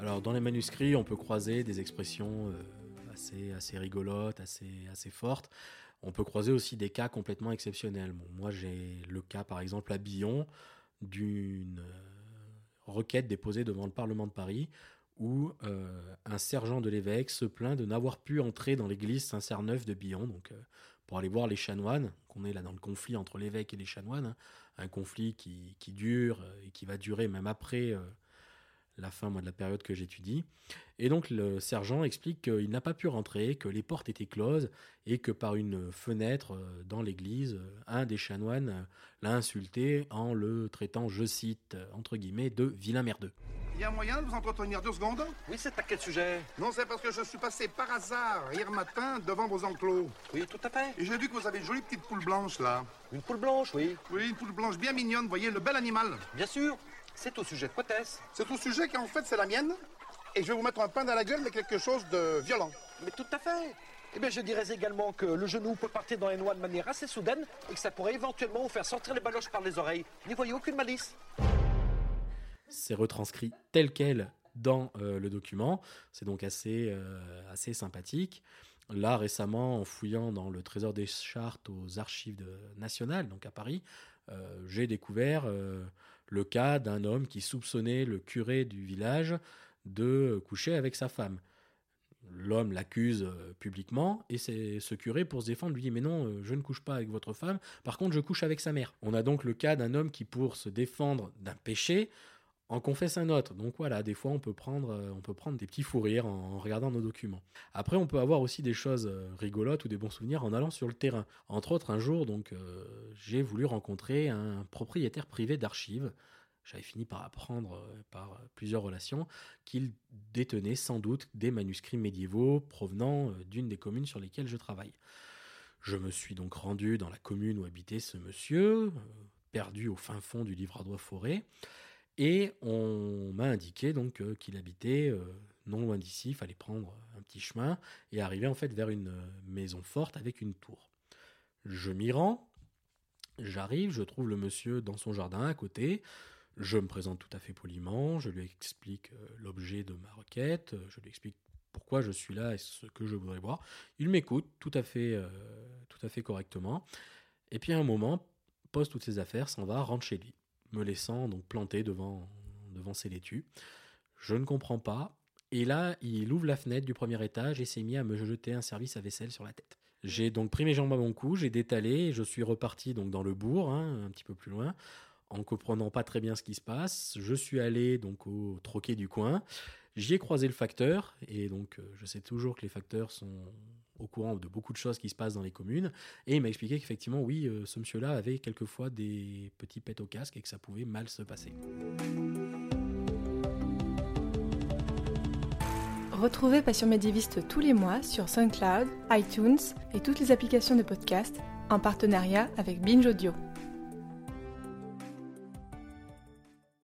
Alors, dans les manuscrits, on peut croiser des expressions euh, assez, assez rigolotes, assez, assez fortes. On peut croiser aussi des cas complètement exceptionnels. Moi, j'ai le cas, par exemple, à Billon, d'une euh, requête déposée devant le Parlement de Paris où euh, un sergent de l'évêque se plaint de n'avoir pu entrer dans l'église Saint-Cerneuf de Billon, donc pour aller voir les chanoines, qu'on est là dans le conflit entre l'évêque et les chanoines, hein. un conflit qui, qui, dure et qui va durer même après la fin moi, de la période que j'étudie. Et donc le sergent explique qu'il n'a pas pu rentrer, que les portes étaient closes et que par une fenêtre euh, dans l'église, euh, un des chanoines euh, l'a insulté en le traitant, je cite, entre guillemets, de vilain merdeux. Il y a moyen de vous entretenir deux secondes? Oui, c'est à quel sujet? Non, c'est parce que je suis passé par hasard hier matin devant vos enclos. Oui, tout à fait. Et j'ai vu que vous avez une jolie petite poule blanche là. Une poule blanche, oui. Oui, une poule blanche bien mignonne, voyez, le bel animal. Bien sûr. C'est au sujet de quoi est-ce? C'est au sujet qu'en fait c'est la mienne. Et je vais vous mettre un pain dans la gueule, mais quelque chose de violent. Mais tout à fait. Eh bien, je dirais également que le genou peut partir dans les noix de manière assez soudaine et que ça pourrait éventuellement vous faire sortir les baloches par les oreilles. N'y voyez aucune malice. C'est retranscrit tel quel dans euh, le document. C'est donc assez, euh, assez sympathique. Là, récemment, en fouillant dans le trésor des chartes aux archives nationales, donc à Paris, euh, j'ai découvert le cas d'un homme qui soupçonnait le curé du village de coucher avec sa femme. L'homme l'accuse publiquement et c'est ce curé pour se défendre lui dit mais non je ne couche pas avec votre femme par contre je couche avec sa mère. On a donc le cas d'un homme qui pour se défendre d'un péché en confesse un autre. Donc voilà, des fois on peut prendre, euh, on peut prendre des petits fous rires en, regardant nos documents. Après, on peut avoir aussi des choses euh, rigolotes ou des bons souvenirs en allant sur le terrain. Entre autres, un jour, donc, euh, j'ai voulu rencontrer un propriétaire privé d'archives. J'avais fini par apprendre par plusieurs relations qu'il détenait sans doute des manuscrits médiévaux provenant d'une des communes sur lesquelles je travaille. Je me suis donc rendu dans la commune où habitait ce monsieur, perdu au fin fond du livre à forêt. Et on m'a indiqué donc euh, qu'il habitait euh, non loin d'ici, il fallait prendre un petit chemin et arriver en fait vers une euh, maison forte avec une tour. Je m'y rends, j'arrive, je trouve le monsieur dans son jardin à côté, je me présente tout à fait poliment, je lui explique l'objet de ma requête, je lui explique pourquoi je suis là et ce que je voudrais voir. Il m'écoute tout à fait, tout à fait correctement. Et puis à un moment, pose toutes ses affaires, s'en va, rentre chez lui me laissant donc planter devant, devant ses laitues. Je ne comprends pas. Et là, il ouvre la fenêtre du premier étage et s'est mis à me jeter un service à vaisselle sur la tête. J'ai donc pris mes jambes à mon cou, j'ai détalé, et je suis reparti donc dans le bourg, hein, un petit peu plus loin, en comprenant pas très bien ce qui se passe. Je suis allé donc au troquet du coin, j'y ai croisé le facteur, et donc euh, je sais toujours que les facteurs sont au courant de beaucoup de choses qui se passent dans les communes. Et il m'a expliqué qu'effectivement, oui, euh, ce monsieur-là avait quelquefois des petits pets au casque et que ça pouvait mal se passer. Retrouvez Passion médiéviste tous les mois sur SoundCloud, iTunes et toutes les applications de podcast en partenariat avec Binge Audio.